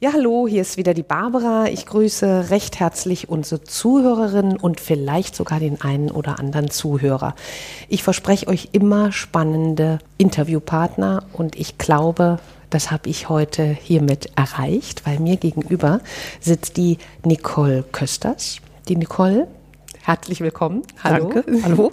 Ja, hallo, hier ist wieder die Barbara. Ich grüße recht herzlich unsere Zuhörerinnen und vielleicht sogar den einen oder anderen Zuhörer. Ich verspreche euch immer spannende Interviewpartner und ich glaube, das habe ich heute hiermit erreicht, weil mir gegenüber sitzt die Nicole Kösters. Die Nicole Herzlich willkommen. Hallo. Danke. Hallo.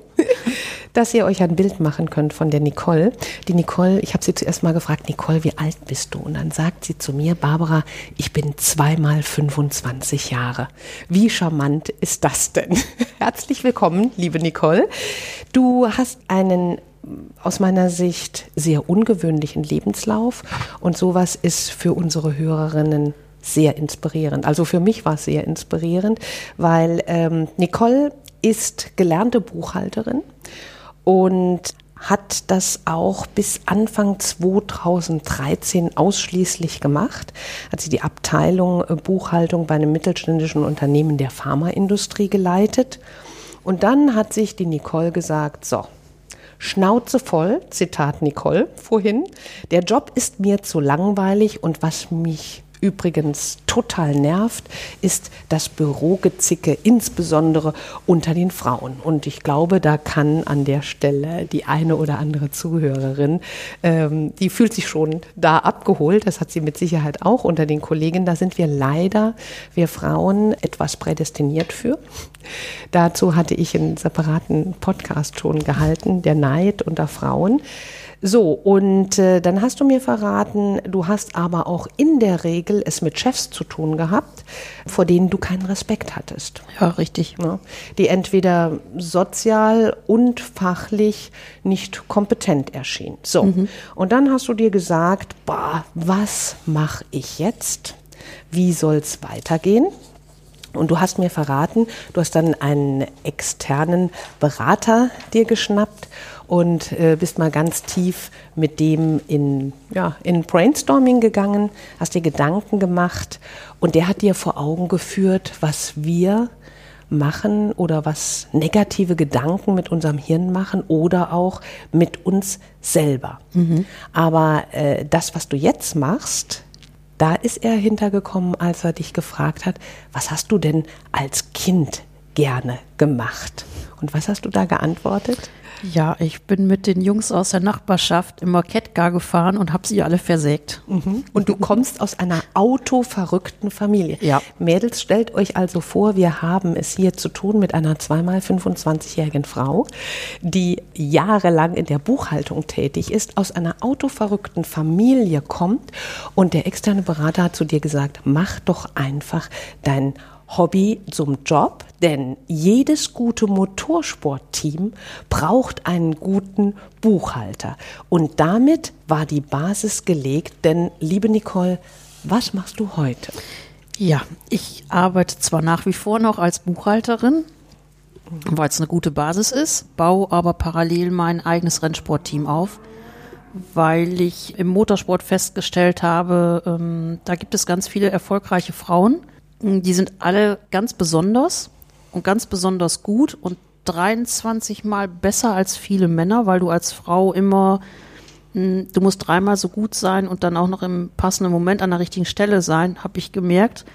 Dass ihr euch ein Bild machen könnt von der Nicole. Die Nicole, ich habe sie zuerst mal gefragt, Nicole, wie alt bist du? Und dann sagt sie zu mir, Barbara, ich bin zweimal 25 Jahre. Wie charmant ist das denn? Herzlich willkommen, liebe Nicole. Du hast einen aus meiner Sicht sehr ungewöhnlichen Lebenslauf und sowas ist für unsere Hörerinnen sehr inspirierend. Also für mich war es sehr inspirierend, weil ähm, Nicole ist gelernte Buchhalterin und hat das auch bis Anfang 2013 ausschließlich gemacht. Hat sie die Abteilung äh, Buchhaltung bei einem mittelständischen Unternehmen der Pharmaindustrie geleitet. Und dann hat sich die Nicole gesagt, so, Schnauze voll, Zitat Nicole vorhin, der Job ist mir zu langweilig und was mich übrigens total nervt, ist das Bürogezicke, insbesondere unter den Frauen. Und ich glaube, da kann an der Stelle die eine oder andere Zuhörerin, ähm, die fühlt sich schon da abgeholt. Das hat sie mit Sicherheit auch unter den Kollegen. Da sind wir leider, wir Frauen, etwas prädestiniert für. Dazu hatte ich einen separaten Podcast schon gehalten, der Neid unter Frauen. So, und äh, dann hast du mir verraten, du hast aber auch in der Regel es mit Chefs zu tun gehabt, vor denen du keinen Respekt hattest. Ja, richtig. Ja, die entweder sozial und fachlich nicht kompetent erschienen. So, mhm. und dann hast du dir gesagt, boah, was mache ich jetzt? Wie soll es weitergehen? Und du hast mir verraten, du hast dann einen externen Berater dir geschnappt und äh, bist mal ganz tief mit dem in, ja, in Brainstorming gegangen, hast dir Gedanken gemacht und der hat dir vor Augen geführt, was wir machen oder was negative Gedanken mit unserem Hirn machen oder auch mit uns selber. Mhm. Aber äh, das, was du jetzt machst, da ist er hintergekommen, als er dich gefragt hat, was hast du denn als Kind gerne gemacht? Und was hast du da geantwortet? Ja, ich bin mit den Jungs aus der Nachbarschaft immer Kettgar gefahren und habe sie alle versägt. Mhm. Und du kommst aus einer autoverrückten Familie. Ja. Mädels, stellt euch also vor, wir haben es hier zu tun mit einer zweimal 25-jährigen Frau, die jahrelang in der Buchhaltung tätig ist, aus einer autoverrückten Familie kommt und der externe Berater hat zu dir gesagt, mach doch einfach dein Hobby zum Job, denn jedes gute Motorsportteam braucht einen guten Buchhalter. Und damit war die Basis gelegt, denn liebe Nicole, was machst du heute? Ja, ich arbeite zwar nach wie vor noch als Buchhalterin, weil es eine gute Basis ist, baue aber parallel mein eigenes Rennsportteam auf, weil ich im Motorsport festgestellt habe, ähm, da gibt es ganz viele erfolgreiche Frauen, die sind alle ganz besonders und ganz besonders gut und 23 Mal besser als viele Männer, weil du als Frau immer, hm, du musst dreimal so gut sein und dann auch noch im passenden Moment an der richtigen Stelle sein, habe ich gemerkt.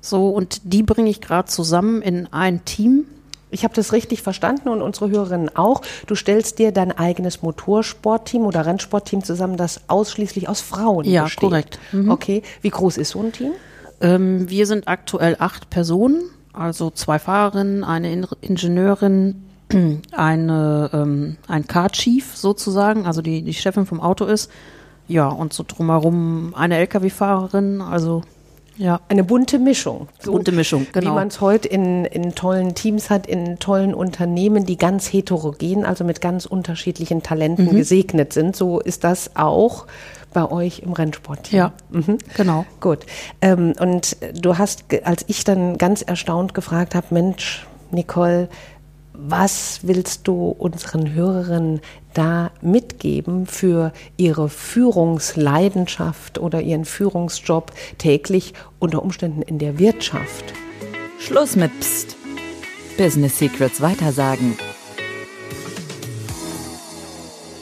So, und die bringe ich gerade zusammen in ein Team. Ich habe das richtig verstanden und unsere Hörerinnen auch. Du stellst dir dein eigenes Motorsportteam oder Rennsportteam zusammen, das ausschließlich aus Frauen ja, besteht. Ja, korrekt. Mhm. Okay, wie groß ist so ein Team? Ähm, wir sind aktuell acht Personen, also zwei Fahrerinnen, eine In Ingenieurin, eine, ähm, ein Car-Chief sozusagen, also die, die Chefin vom Auto ist. Ja, und so drumherum eine Lkw-Fahrerin, also ja. Eine bunte Mischung. So, bunte Mischung, genau. Wie man es heute in, in tollen Teams hat, in tollen Unternehmen, die ganz heterogen, also mit ganz unterschiedlichen Talenten mhm. gesegnet sind. So ist das auch bei euch im Rennsport. Ja, mhm. genau. Gut. Ähm, und du hast, als ich dann ganz erstaunt gefragt habe, Mensch, Nicole, Was willst du unseren Hörerinnen da mitgeben für ihre Führungsleidenschaft oder ihren Führungsjob täglich unter Umständen in der Wirtschaft? Schluss mit Psst. Business Secrets weitersagen.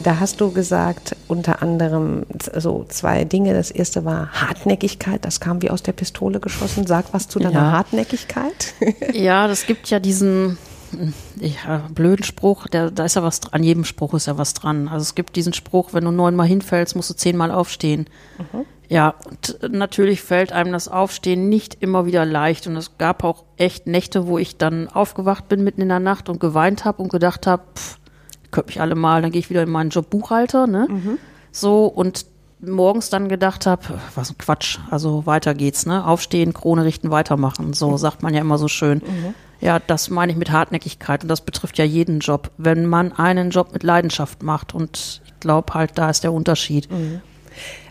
Da hast du gesagt, unter anderem so zwei Dinge. Das erste war Hartnäckigkeit. Das kam wie aus der Pistole geschossen. Sag was zu deiner ja. Hartnäckigkeit. ja, das gibt ja diesen ja, blöden Spruch. Der, da ist ja was dran. An jedem Spruch ist ja was dran. Also es gibt diesen Spruch, wenn du neunmal hinfällst, musst du zehnmal aufstehen. Mhm. Ja, und natürlich fällt einem das Aufstehen nicht immer wieder leicht. Und es gab auch echt Nächte, wo ich dann aufgewacht bin mitten in der Nacht und geweint habe und gedacht habe, könnte mich alle mal, dann gehe ich wieder in meinen Job Buchhalter, ne? Mhm. So und morgens dann gedacht habe, was ein Quatsch, also weiter geht's, ne? Aufstehen, Krone richten, weitermachen, so mhm. sagt man ja immer so schön. Mhm. Ja, das meine ich mit Hartnäckigkeit und das betrifft ja jeden Job, wenn man einen Job mit Leidenschaft macht und ich glaube halt, da ist der Unterschied. Mhm.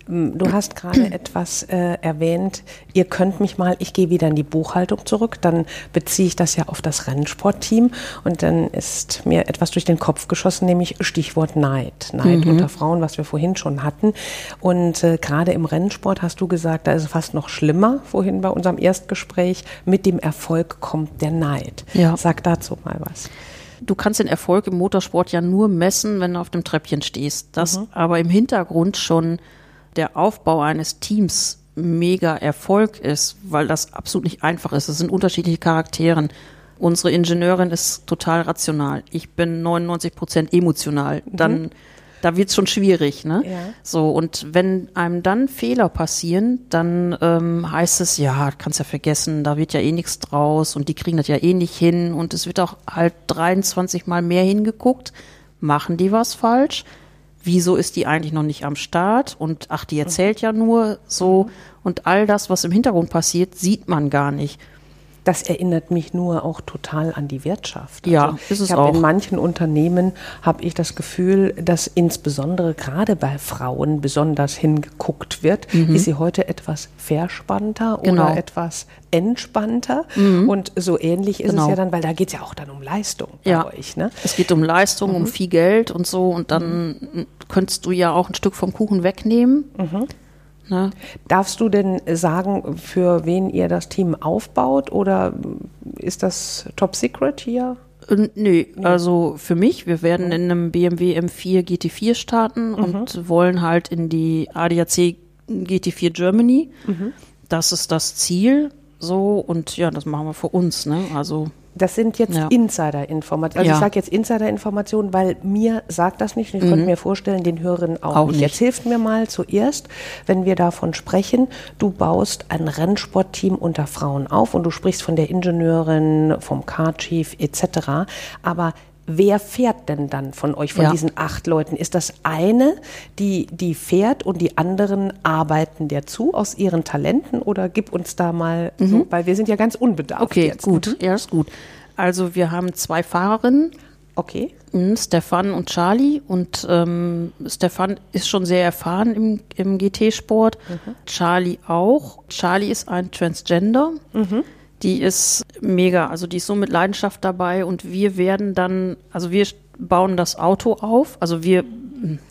Ähm, du hast gerade etwas äh, erwähnt, ihr könnt mich mal, ich gehe wieder in die Buchhaltung zurück, dann beziehe ich das ja auf das Rennsportteam und dann ist mir etwas durch den Kopf geschossen, nämlich Stichwort Neid. Neid mhm. unter Frauen, was wir vorhin schon hatten. Und äh, gerade im Rennsport hast du gesagt, da ist es fast noch schlimmer, vorhin bei unserem Erstgespräch, mit dem Erfolg kommt der Neid. Ja. Sag dazu mal was du kannst den Erfolg im Motorsport ja nur messen, wenn du auf dem Treppchen stehst. Das mhm. aber im Hintergrund schon der Aufbau eines Teams mega Erfolg ist, weil das absolut nicht einfach ist. Es sind unterschiedliche Charakteren. Unsere Ingenieurin ist total rational. Ich bin 99 Prozent emotional. Mhm. Dann, da wird's schon schwierig, ne? Ja. So, und wenn einem dann Fehler passieren, dann ähm, heißt es, ja, kannst ja vergessen, da wird ja eh nichts draus und die kriegen das ja eh nicht hin und es wird auch halt 23 Mal mehr hingeguckt. Machen die was falsch? Wieso ist die eigentlich noch nicht am Start? Und ach, die erzählt ja nur so. Und all das, was im Hintergrund passiert, sieht man gar nicht. Das erinnert mich nur auch total an die Wirtschaft. Ja, also ist es ich auch. In manchen Unternehmen habe ich das Gefühl, dass insbesondere gerade bei Frauen besonders hingeguckt wird. Mhm. Ist sie heute etwas verspannter genau. oder etwas entspannter? Mhm. Und so ähnlich ist genau. es ja dann, weil da geht es ja auch dann um Leistung bei ja. euch. Ne? Es geht um Leistung, mhm. um viel Geld und so. Und dann mhm. könntest du ja auch ein Stück vom Kuchen wegnehmen. Mhm. Ne? Darfst du denn sagen, für wen ihr das Team aufbaut oder ist das top secret hier? Äh, nö, also für mich, wir werden in einem BMW M4 GT4 starten mhm. und wollen halt in die ADAC GT4 Germany. Mhm. Das ist das Ziel. So, und ja, das machen wir für uns, ne? Also das sind jetzt ja. Insider-Informationen. Also ja. ich sage jetzt Insider-Informationen, weil mir sagt das nicht. Ich mhm. könnte mir vorstellen, den Hörern auch, auch nicht. nicht. Jetzt hilft mir mal zuerst, wenn wir davon sprechen, du baust ein Rennsportteam unter Frauen auf und du sprichst von der Ingenieurin, vom Car-Chief etc. Aber wer fährt denn dann von euch, von ja. diesen acht Leuten? Ist das eine, die, die fährt und die anderen arbeiten der zu aus ihren Talenten oder gib uns da mal, mhm. so, weil wir sind ja ganz unbedarft Okay, jetzt. gut, mhm. ja, ist gut. Also wir haben zwei Fahrerinnen. Okay. Mhm, Stefan und Charlie. Und ähm, Stefan ist schon sehr erfahren im, im GT-Sport. Mhm. Charlie auch. Charlie ist ein Transgender. Mhm die ist mega. Also die ist so mit Leidenschaft dabei und wir werden dann, also wir bauen das Auto auf. Also wir,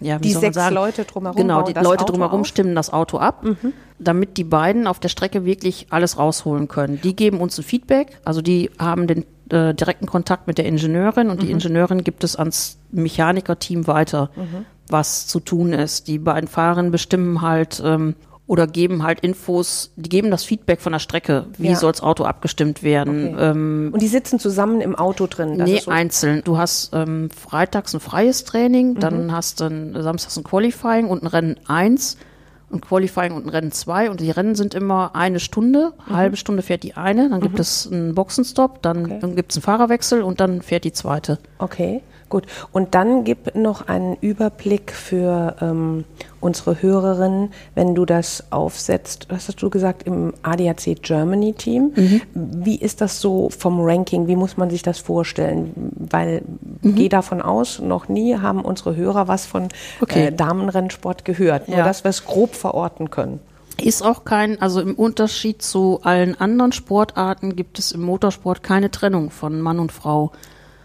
ja, wie die soll man sagen? Leute drumherum. Genau, die Leute Auto drumherum auf? stimmen das Auto ab, mhm. damit die beiden auf der Strecke wirklich alles rausholen können. Die geben uns ein Feedback, also die haben den äh, direkten Kontakt mit der Ingenieurin und mhm. die Ingenieurin gibt es ans Mechanikerteam weiter, mhm. was zu tun ist. Die beiden Fahrerinnen bestimmen halt, ähm, oder geben halt Infos, die geben das Feedback von der Strecke, wie ja. soll das Auto abgestimmt werden. Okay. Ähm, und die sitzen zusammen im Auto drin? nee, so einzeln. Du hast ähm, freitags ein freies Training, mhm. dann hast du ein, samstags ein Qualifying und ein Rennen 1 und Qualifying und ein Rennen 2 und die Rennen sind immer eine Stunde, mhm. halbe Stunde fährt die eine, dann gibt mhm. es einen Boxenstopp, dann, okay. dann gibt es einen Fahrerwechsel und dann fährt die zweite. Okay. Gut, und dann gib noch einen Überblick für ähm, unsere Hörerinnen, wenn du das aufsetzt, was hast du gesagt, im ADAC Germany Team. Mhm. Wie ist das so vom Ranking? Wie muss man sich das vorstellen? Weil mhm. gehe davon aus, noch nie haben unsere Hörer was von okay. äh, Damenrennsport gehört, nur ja. dass wir es grob verorten können. Ist auch kein, also im Unterschied zu allen anderen Sportarten gibt es im Motorsport keine Trennung von Mann und Frau.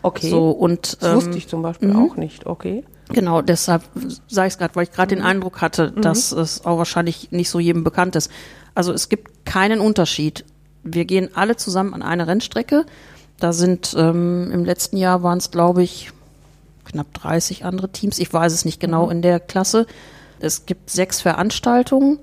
Okay. So, und, Das ähm, wusste ich zum Beispiel auch nicht. Okay. Genau, deshalb sage ich es gerade, weil ich gerade Mhm. den Eindruck hatte, dass es auch wahrscheinlich nicht so jedem bekannt ist. Also es gibt keinen Unterschied. Wir gehen alle zusammen an eine Rennstrecke. Da sind ähm, im letzten Jahr waren es, glaube ich, knapp 30 andere Teams. Ich weiß es nicht Mhm. genau in der Klasse. Es gibt sechs Veranstaltungen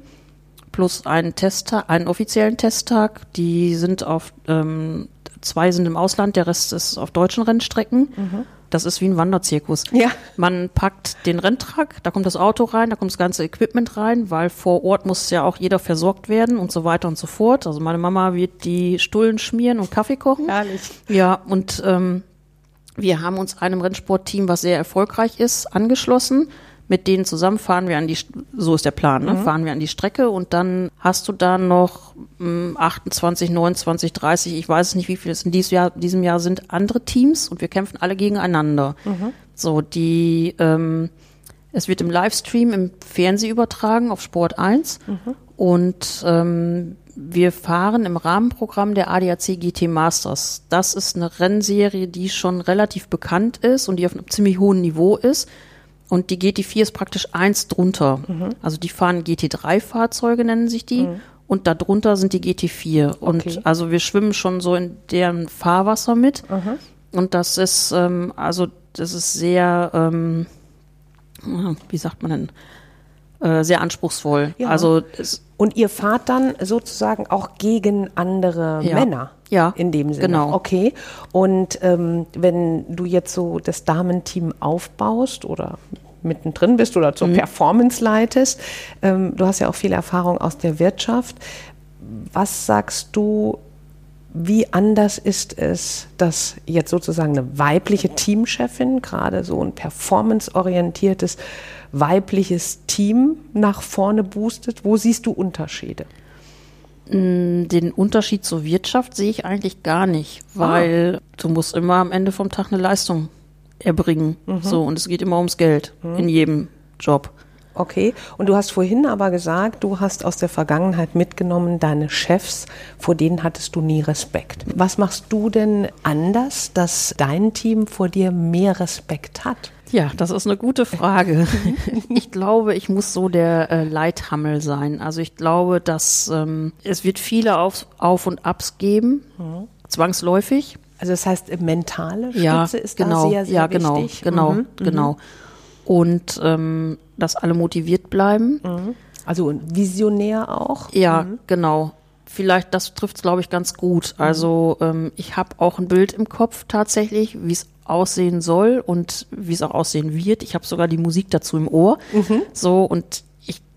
plus einen Testtag, einen offiziellen Testtag. Die sind auf ähm, zwei sind im Ausland, der Rest ist auf deutschen Rennstrecken. Das ist wie ein Wanderzirkus. Ja. Man packt den Renntruck, da kommt das Auto rein, da kommt das ganze Equipment rein, weil vor Ort muss ja auch jeder versorgt werden und so weiter und so fort. Also meine Mama wird die Stullen schmieren und Kaffee kochen. Herrlich. Ja, und ähm, wir haben uns einem Rennsportteam, was sehr erfolgreich ist, angeschlossen. Mit denen zusammen fahren wir an die, so ist der Plan, ne? fahren wir an die Strecke und dann hast du da noch mh, 28, 29, 30, ich weiß nicht, wie viele es in diesem Jahr, diesem Jahr sind, andere Teams und wir kämpfen alle gegeneinander. So, die, ähm, es wird im Livestream im Fernsehen übertragen auf Sport 1 und ähm, wir fahren im Rahmenprogramm der ADAC GT Masters. Das ist eine Rennserie, die schon relativ bekannt ist und die auf einem ziemlich hohen Niveau ist. Und die GT4 ist praktisch eins drunter. Also die fahren GT3-Fahrzeuge, nennen sich die. Und darunter sind die GT4. Und Okay. also wir schwimmen schon so in deren Fahrwasser mit. Und das ist, ähm, also das ist sehr, ähm, wie sagt man denn, äh, sehr anspruchsvoll. Ja. Also Und ihr fahrt dann sozusagen auch gegen andere Ja. Männer. Ja, In dem Sinne. genau. Okay. Und ähm, wenn du jetzt so das Damenteam aufbaust oder mittendrin bist oder Mhm. zur Performance leitest, ähm, du hast ja auch viel Erfahrung aus der Wirtschaft. Was sagst du, wie anders ist es, dass jetzt sozusagen eine weibliche Teamchefin, gerade so ein performanceorientiertes weibliches Team nach vorne boostet? Wo siehst du Unterschiede? den Unterschied zur Wirtschaft sehe ich eigentlich gar nicht, weil du musst immer am Ende vom Tag eine Leistung erbringen. So, und es geht immer ums Geld in jedem Job. Okay, und du hast vorhin aber gesagt, du hast aus der Vergangenheit mitgenommen, deine Chefs, vor denen hattest du nie Respekt. Was machst du denn anders, dass dein Team vor dir mehr Respekt hat? Ja, das ist eine gute Frage. ich glaube, ich muss so der äh, Leithammel sein. Also ich glaube, dass ähm, es wird viele Auf, Auf und Abs geben, zwangsläufig. Also das heißt, mentale Stütze ja, ist genau, da sehr, sehr ja, genau, wichtig. genau, Mhm. genau. Und ähm, dass alle motiviert bleiben. Also visionär auch. Ja, genau. Vielleicht, das trifft es, glaube ich, ganz gut. Also ähm, ich habe auch ein Bild im Kopf tatsächlich, wie es aussehen soll und wie es auch aussehen wird. Ich habe sogar die Musik dazu im Ohr. So, und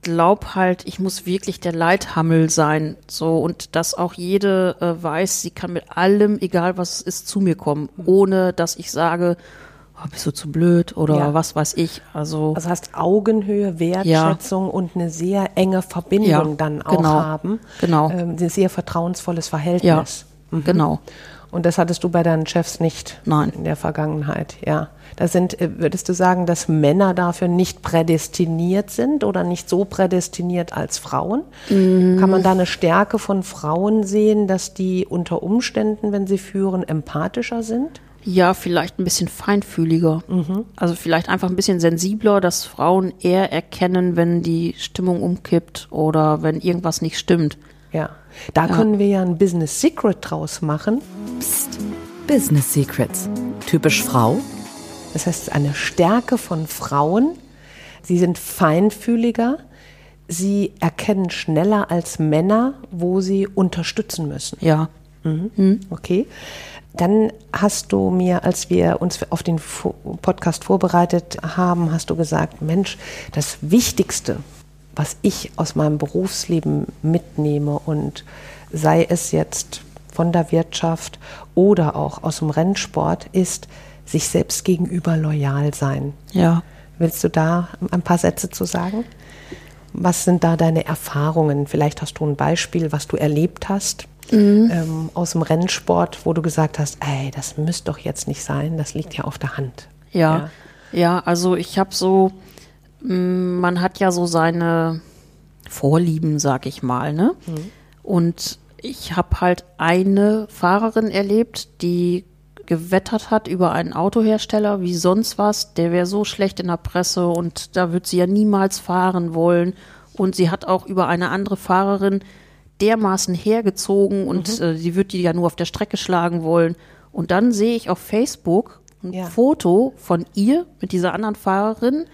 glaube halt, ich muss wirklich der Leithammel sein. So, und dass auch jede äh, weiß, sie kann mit allem, egal was es ist, zu mir kommen, ohne dass ich sage, oh, bist du zu blöd oder Ja. was weiß ich. Also, Also hast Augenhöhe, Wertschätzung und eine sehr enge Verbindung Ja, dann auch genau, haben. genau. Ähm, ein sehr vertrauensvolles ja, Verhältnis. genau. Und das hattest du bei deinen Chefs nicht Nein. in der Vergangenheit, ja. Da sind, äh, würdest du sagen, dass Männer dafür nicht prädestiniert sind oder nicht so prädestiniert als Frauen? Mm. Kann man da eine Stärke von Frauen sehen, dass die unter Umständen, wenn sie führen, empathischer sind? Ja, vielleicht ein bisschen feinfühliger. Also vielleicht einfach ein bisschen sensibler, dass Frauen eher erkennen, wenn die Stimmung umkippt oder wenn irgendwas nicht stimmt. Ja. Da können wir ja ein Business Secret draus machen. Psst. Business Secrets. Typisch Frau? Das heißt, eine Stärke von Frauen. Sie sind feinfühliger. Sie erkennen schneller als Männer, wo sie unterstützen müssen. Ja. Okay. Dann hast du mir, als wir uns auf den Podcast vorbereitet haben, hast du gesagt, Mensch, das Wichtigste, was ich aus meinem Berufsleben mitnehme und sei es jetzt von der Wirtschaft oder auch aus dem Rennsport, ist sich selbst gegenüber loyal sein. Ja. Willst du da ein paar Sätze zu sagen? Was sind da deine Erfahrungen? Vielleicht hast du ein Beispiel, was du erlebt hast ähm, aus dem Rennsport, wo du gesagt hast, ey, das müsste doch jetzt nicht sein, das liegt ja auf der Hand. Ja. Ja, also ich habe so, man hat ja so seine Vorlieben, sag ich mal, ne? Und ich habe halt eine Fahrerin erlebt, die gewettert hat über einen Autohersteller wie sonst was. Der wäre so schlecht in der Presse und da wird sie ja niemals fahren wollen. Und sie hat auch über eine andere Fahrerin dermaßen hergezogen und äh, sie wird die ja nur auf der Strecke schlagen wollen. Und dann sehe ich auf Facebook ein Ja. Foto von ihr mit dieser anderen Fahrerin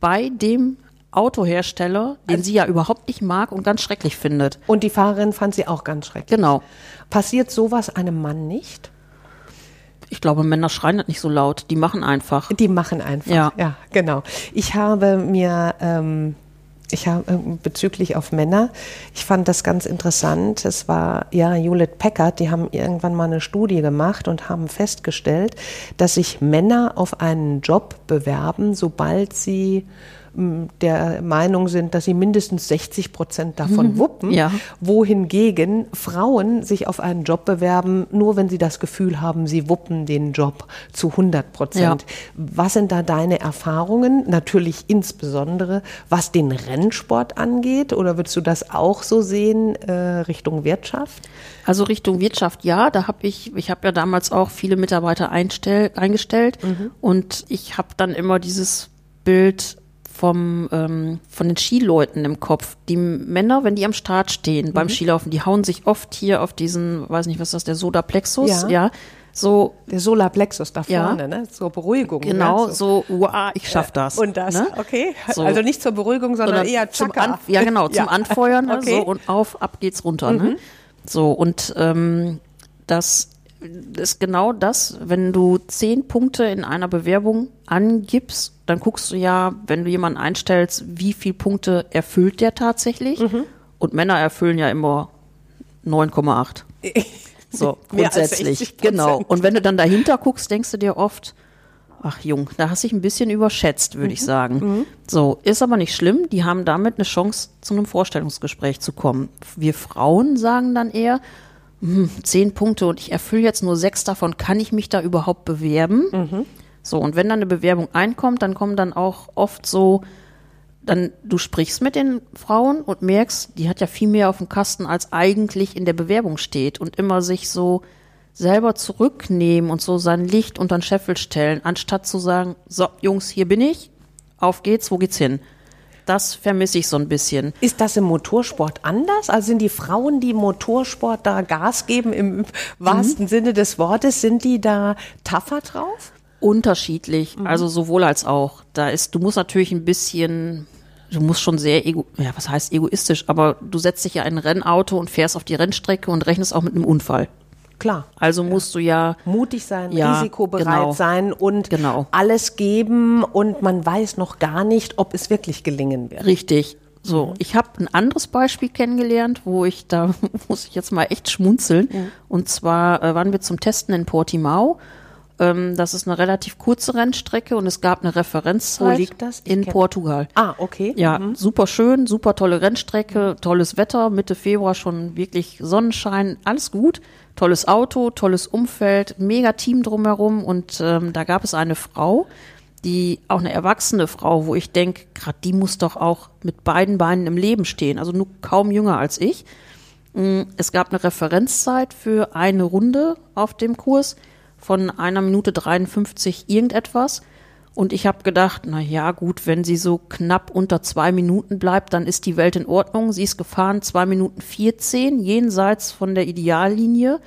bei dem Autohersteller, den sie ja überhaupt nicht mag und ganz schrecklich findet. Und die Fahrerin fand sie auch ganz schrecklich. Genau. Passiert sowas einem Mann nicht? Ich glaube, Männer schreien das nicht so laut. Die machen einfach. Die machen einfach. Ja. ja genau. Ich habe mir, ähm, ich habe äh, bezüglich auf Männer, ich fand das ganz interessant. Es war ja Hewlett Packard, die haben irgendwann mal eine Studie gemacht und haben festgestellt, dass sich Männer auf einen Job bewerben, sobald sie m, der Meinung sind, dass sie mindestens 60 Prozent davon wuppen, Ja. wohingegen Frauen sich auf einen Job bewerben, nur wenn sie das Gefühl haben, sie wuppen den Job zu 100 Prozent. Was sind da deine Erfahrungen? Natürlich insbesondere, was den Rennsport angeht, oder würdest du das auch so sehen äh, Richtung Wirtschaft? Also Richtung Wirtschaft, ja, da habe ich, ich habe ja damals auch viele Mitarbeiter einstell, eingestellt und ich habe dann immer dieses Bild vom, ähm, von den Skileuten im Kopf. Die Männer, wenn die am Start stehen beim Skilaufen, die hauen sich oft hier auf diesen, weiß nicht, was ist das, der Sodaplexus, Ja. ja, so Der Solarplexus da Ja. vorne, ne? zur Beruhigung. genau, ne? so, wow, ich schaff das. Und das, ne? okay. So. Also nicht zur Beruhigung, sondern, sondern eher zum. An, ja genau zum Ja. Anfeuern ne, Okay. Mhm. so und auf ab geht's runter ne? so und ähm, das ist genau das wenn du zehn Punkte in einer Bewerbung angibst dann guckst du ja wenn du jemanden einstellst wie viel Punkte erfüllt der tatsächlich Mhm. und Männer erfüllen ja immer 9,8 so grundsätzlich 60%. genau und wenn du dann dahinter guckst denkst du dir oft Ach Jung, da hast du dich ein bisschen überschätzt, würde Mhm. ich sagen. So, ist aber nicht schlimm. Die haben damit eine Chance, zu einem Vorstellungsgespräch zu kommen. Wir Frauen sagen dann eher, hm, zehn Punkte und ich erfülle jetzt nur sechs davon, kann ich mich da überhaupt bewerben? Mhm. So, und wenn dann eine Bewerbung einkommt, dann kommen dann auch oft so, dann du sprichst mit den Frauen und merkst, die hat ja viel mehr auf dem Kasten, als eigentlich in der Bewerbung steht und immer sich so selber zurücknehmen und so sein Licht unter den Scheffel stellen, anstatt zu sagen, so Jungs, hier bin ich, auf geht's, wo geht's hin? Das vermisse ich so ein bisschen. Ist das im Motorsport anders? Also sind die Frauen, die im Motorsport da Gas geben, im wahrsten Sinne des Wortes, sind die da tougher drauf? Unterschiedlich, also sowohl als auch. Da ist, du musst natürlich ein bisschen, du musst schon sehr ego, ja, was heißt egoistisch, aber du setzt dich ja in ein Rennauto und fährst auf die Rennstrecke und rechnest auch mit einem Unfall. Klar. Also musst du ja, Mutig sein, Ja, risikobereit genau. sein und Genau. alles geben und man weiß noch gar nicht, ob es wirklich gelingen wird. richtig. So, ich habe ein anderes Beispiel kennengelernt, wo ich, da muss ich jetzt mal echt schmunzeln. Und zwar äh, waren wir zum Testen in Portimao. Ähm, das ist eine relativ kurze Rennstrecke und es gab eine Referenzzeit Wo liegt das? Ich in Portugal. Ah, okay. Ja, super schön, super tolle Rennstrecke, tolles Wetter, Mitte Februar schon wirklich Sonnenschein, alles gut. Tolles Auto, tolles Umfeld, mega Team drumherum und ähm, da gab es eine Frau, die auch eine erwachsene Frau, wo ich denke, gerade die muss doch auch mit beiden Beinen im Leben stehen, also nur kaum jünger als ich. Mm, Es gab eine Referenzzeit für eine Runde auf dem Kurs von einer Minute 53 irgendetwas. Und ich habe gedacht, na ja, gut, wenn sie so knapp unter zwei Minuten bleibt, dann ist die Welt in Ordnung. Sie ist gefahren zwei Minuten 14, jenseits von der Ideallinie,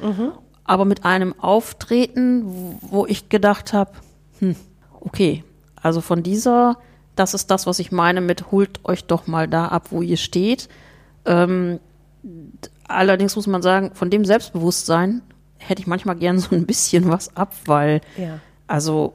aber mit einem Auftreten, wo- wo ich gedacht habe, hm, okay, also von dieser, das ist das, was ich meine mit holt euch doch mal da ab, wo ihr steht. Ähm, allerdings muss man sagen, von dem Selbstbewusstsein hätte ich manchmal gern so ein bisschen was ab, weil Ja. also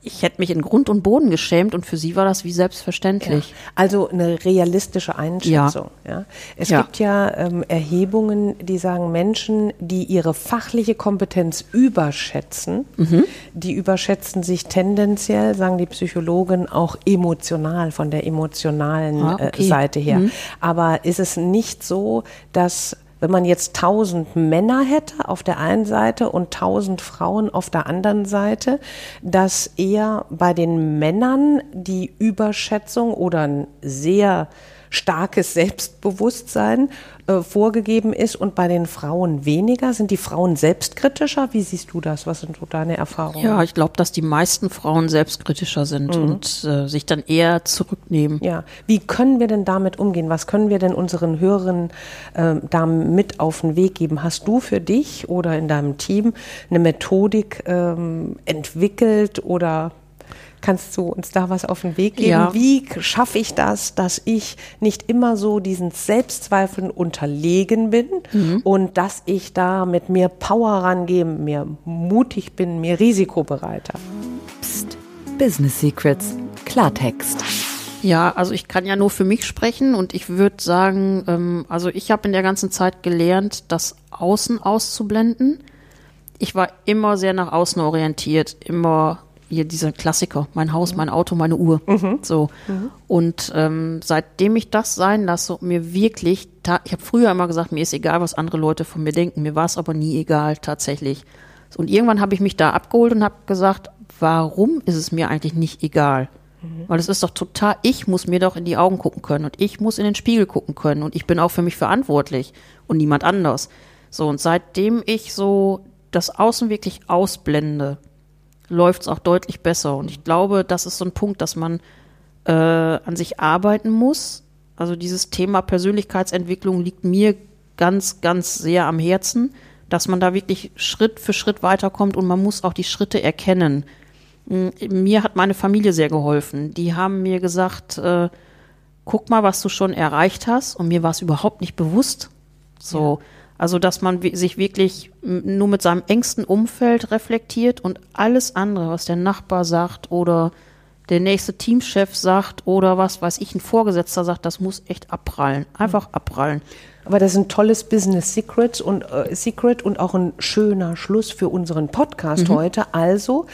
ich hätte mich in Grund und Boden geschämt und für sie war das wie selbstverständlich. Also eine realistische Einschätzung. Ja. Es Ja. gibt ja ähm, Erhebungen, die sagen, Menschen, die ihre fachliche Kompetenz überschätzen, Mhm. die überschätzen sich tendenziell, sagen die Psychologen, auch emotional, von der emotionalen Ah, äh, okay. Seite her. Aber ist es nicht so, dass wenn man jetzt tausend Männer hätte auf der einen Seite und tausend Frauen auf der anderen Seite, dass eher bei den Männern die Überschätzung oder ein sehr starkes Selbstbewusstsein äh, vorgegeben ist und bei den Frauen weniger? Sind die Frauen selbstkritischer? Wie siehst du das? Was sind so deine Erfahrungen? Ja, ich glaube, dass die meisten Frauen selbstkritischer sind mhm. und äh, sich dann eher zurücknehmen. Ja, wie können wir denn damit umgehen? Was können wir denn unseren Hörern äh, da mit auf den Weg geben? Hast du für dich oder in deinem Team eine Methodik ähm, entwickelt oder Kannst du uns da was auf den Weg geben? Ja. Wie schaffe ich das, dass ich nicht immer so diesen Selbstzweifeln unterlegen bin mhm. und dass ich da mit mehr Power rangehe, mehr mutig bin, mehr risikobereiter? Psst. Business Secrets. Klartext. Ja, also ich kann ja nur für mich sprechen und ich würde sagen, ähm, also ich habe in der ganzen Zeit gelernt, das Außen auszublenden. Ich war immer sehr nach außen orientiert, immer hier dieser Klassiker, mein Haus, mein Auto, meine Uhr. Mhm. So. Mhm. Und ähm, seitdem ich das sein lasse, mir wirklich, ich habe früher immer gesagt, mir ist egal, was andere Leute von mir denken. Mir war es aber nie egal, tatsächlich. Und irgendwann habe ich mich da abgeholt und habe gesagt, warum ist es mir eigentlich nicht egal? Mhm. Weil es ist doch total, ich muss mir doch in die Augen gucken können und ich muss in den Spiegel gucken können und ich bin auch für mich verantwortlich und niemand anders. So, und seitdem ich so das Außen wirklich ausblende, läuft es auch deutlich besser. Und ich glaube, das ist so ein Punkt, dass man äh, an sich arbeiten muss. Also dieses Thema Persönlichkeitsentwicklung liegt mir ganz, ganz sehr am Herzen, dass man da wirklich Schritt für Schritt weiterkommt und man muss auch die Schritte erkennen. Hm, mir hat meine Familie sehr geholfen. Die haben mir gesagt, äh, guck mal, was du schon erreicht hast. Und mir war es überhaupt nicht bewusst. So. Ja. Also, dass man sich wirklich nur mit seinem engsten Umfeld reflektiert und alles andere, was der Nachbar sagt oder der nächste Teamchef sagt oder was weiß ich, ein Vorgesetzter sagt, das muss echt abprallen. Einfach abprallen. Aber das ist ein tolles Business Secret und, äh, Secret und auch ein schöner Schluss für unseren Podcast mhm. heute. Also,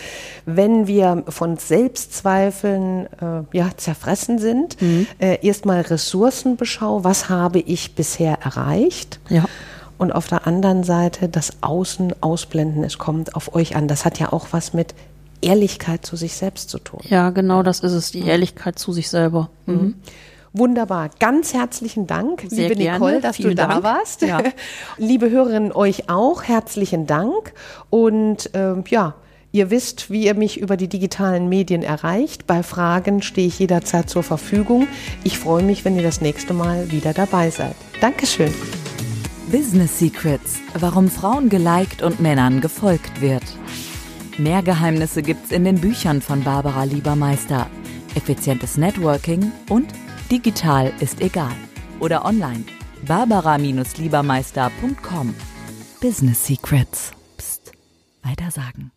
wenn wir von Selbstzweifeln äh, ja, zerfressen sind, mhm. äh, erstmal Ressourcenbeschau. Was habe ich bisher erreicht? Ja und auf der anderen Seite das Außen ausblenden. Es kommt auf euch an. Das hat ja auch was mit Ehrlichkeit zu sich selbst zu tun. Ja, genau, das ist es, die Ehrlichkeit zu sich selber. Mhm. mhm. Wunderbar. Ganz herzlichen Dank, Sehr liebe gerne. Nicole, dass Vielen du da Dank. warst. Ja. liebe Hörerinnen, euch auch herzlichen Dank. Und ähm, ja, Ihr wisst, wie ihr mich über die digitalen Medien erreicht. Bei Fragen stehe ich jederzeit zur Verfügung. Ich freue mich, wenn ihr das nächste Mal wieder dabei seid. Dankeschön. Business Secrets, warum Frauen geliked und Männern gefolgt wird. Mehr Geheimnisse gibt's in den Büchern von Barbara Liebermeister. Effizientes Networking und digital ist egal. Oder online. Barbara-Liebermeister.com. Business Secrets. Psst. Weiter sagen.